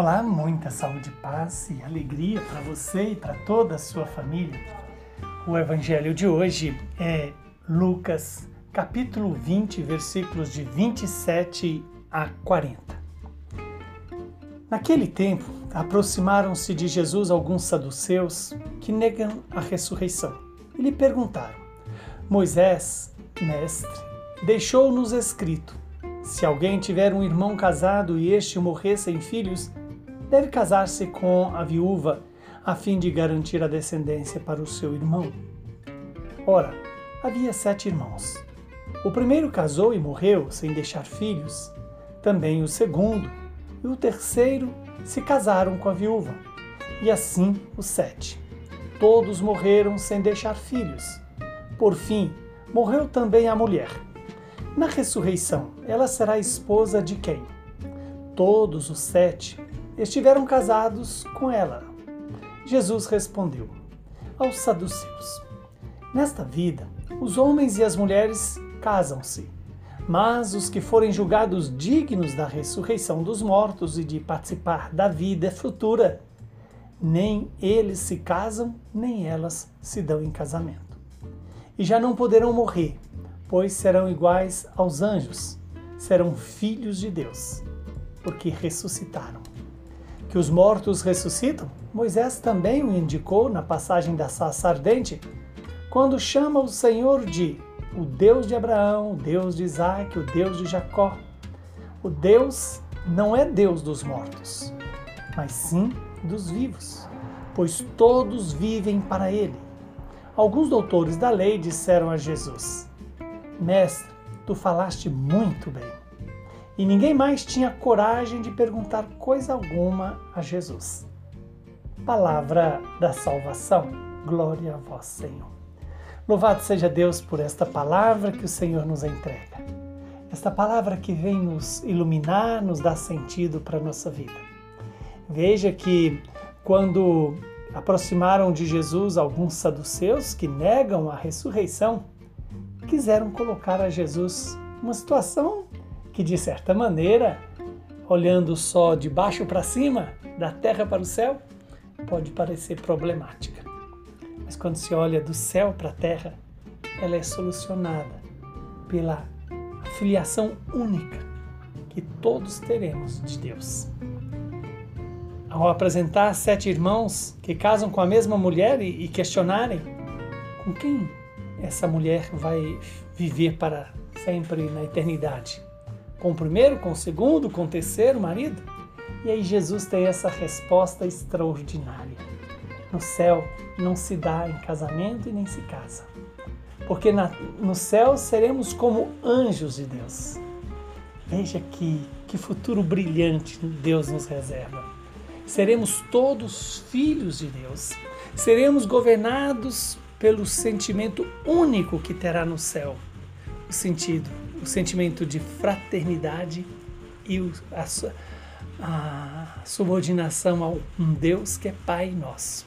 Olá, muita saúde, paz e alegria para você e para toda a sua família. O evangelho de hoje é Lucas, capítulo 20, versículos de 27 a 40. Naquele tempo, aproximaram-se de Jesus alguns saduceus que negam a ressurreição e lhe perguntaram: Moisés, mestre, deixou-nos escrito: se alguém tiver um irmão casado e este morrer sem filhos, deve casar-se com a viúva, a fim de garantir a descendência para o seu irmão. Ora, havia sete irmãos. O primeiro casou e morreu sem deixar filhos. Também o segundo e o terceiro se casaram com a viúva. E assim os sete. Todos morreram sem deixar filhos. Por fim, morreu também a mulher. Na ressurreição, ela será esposa de quem? Todos os sete estiveram casados com ela. Jesus respondeu aos saduceus: Nesta vida, os homens e as mulheres casam-se, mas os que forem julgados dignos da ressurreição dos mortos e de participar da vida futura, nem eles se casam, nem elas se dão em casamento. E já não poderão morrer, pois serão iguais aos anjos, serão filhos de Deus, porque ressuscitaram que os mortos ressuscitam, Moisés também o indicou na passagem da sarça ardente, quando chama o Senhor de o Deus de Abraão, o Deus de Isaac, o Deus de Jacó. O Deus não é Deus dos mortos, mas sim dos vivos, pois todos vivem para Ele. Alguns doutores da lei disseram a Jesus: Mestre, tu falaste muito bem e ninguém mais tinha coragem de perguntar coisa alguma a Jesus. Palavra da salvação. Glória a vós, Senhor. Louvado seja Deus por esta palavra que o Senhor nos entrega. Esta palavra que vem nos iluminar, nos dar sentido para a nossa vida. Veja que quando aproximaram de Jesus alguns saduceus que negam a ressurreição, quiseram colocar a Jesus uma situação que de certa maneira, olhando só de baixo para cima, da terra para o céu, pode parecer problemática. Mas quando se olha do céu para a terra, ela é solucionada pela filiação única que todos teremos de Deus. Ao apresentar sete irmãos que casam com a mesma mulher e questionarem com quem essa mulher vai viver para sempre na eternidade, com o primeiro, com o segundo, com o terceiro marido? E aí Jesus tem essa resposta extraordinária. No céu não se dá em casamento e nem se casa. Porque na, no céu seremos como anjos de Deus. Veja que, que futuro brilhante Deus nos reserva. Seremos todos filhos de Deus. Seremos governados pelo sentimento único que terá no céu o sentido o sentimento de fraternidade e a, a subordinação a um Deus que é Pai nosso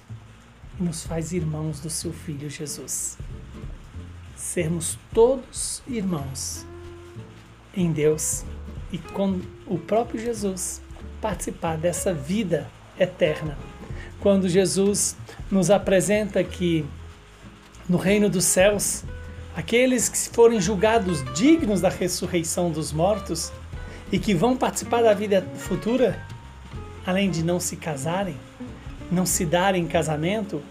e nos faz irmãos do seu Filho Jesus. Sermos todos irmãos em Deus e com o próprio Jesus participar dessa vida eterna. Quando Jesus nos apresenta que no reino dos céus aqueles que forem julgados dignos da ressurreição dos mortos e que vão participar da vida futura, além de não se casarem, não se darem casamento,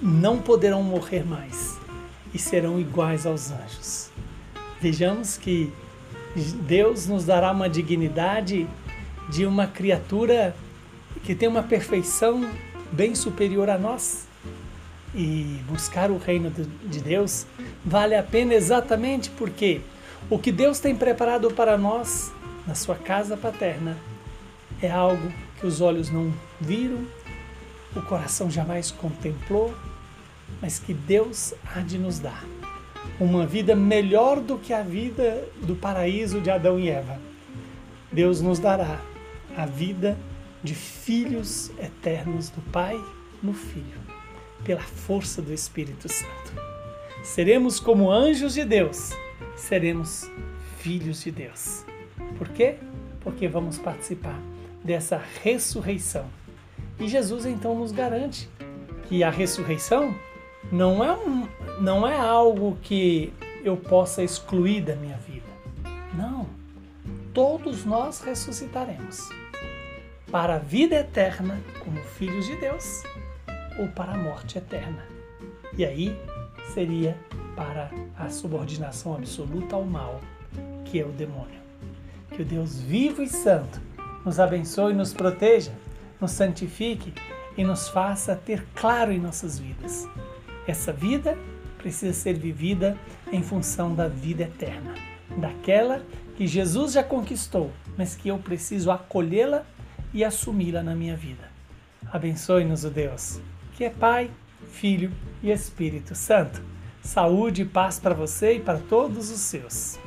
não poderão morrer mais e serão iguais aos anjos. Vejamos que Deus nos dará uma dignidade de uma criatura que tem uma perfeição bem superior a nós e buscar o reino de Deus vale a pena exatamente porque o que Deus tem preparado para nós na sua casa paterna é algo que os olhos não viram, o coração jamais contemplou, mas que Deus há de nos dar. Uma vida melhor do que a vida do paraíso de Adão e Eva. Deus nos dará a vida de filhos eternos do Pai no Filho pela força do Espírito Santo. Seremos como anjos de Deus, seremos filhos de Deus. Por quê? Porque vamos participar dessa ressurreição. E Jesus então nos garante que a ressurreição não é, um, não é algo que eu possa excluir da minha vida. Não. Todos nós ressuscitaremos para a vida eterna como filhos de Deus ou para a morte eterna. E aí seria para a subordinação absoluta ao mal, que é o demônio. Que o Deus vivo e santo nos abençoe, nos proteja, nos santifique e nos faça ter claro em nossas vidas. Essa vida precisa ser vivida em função da vida eterna, daquela que Jesus já conquistou, mas que eu preciso acolhê-la e assumi-la na minha vida. Abençoe-nos o Deus, que é Pai, Filho e Espírito Santo. Saúde e paz para você e para todos os seus.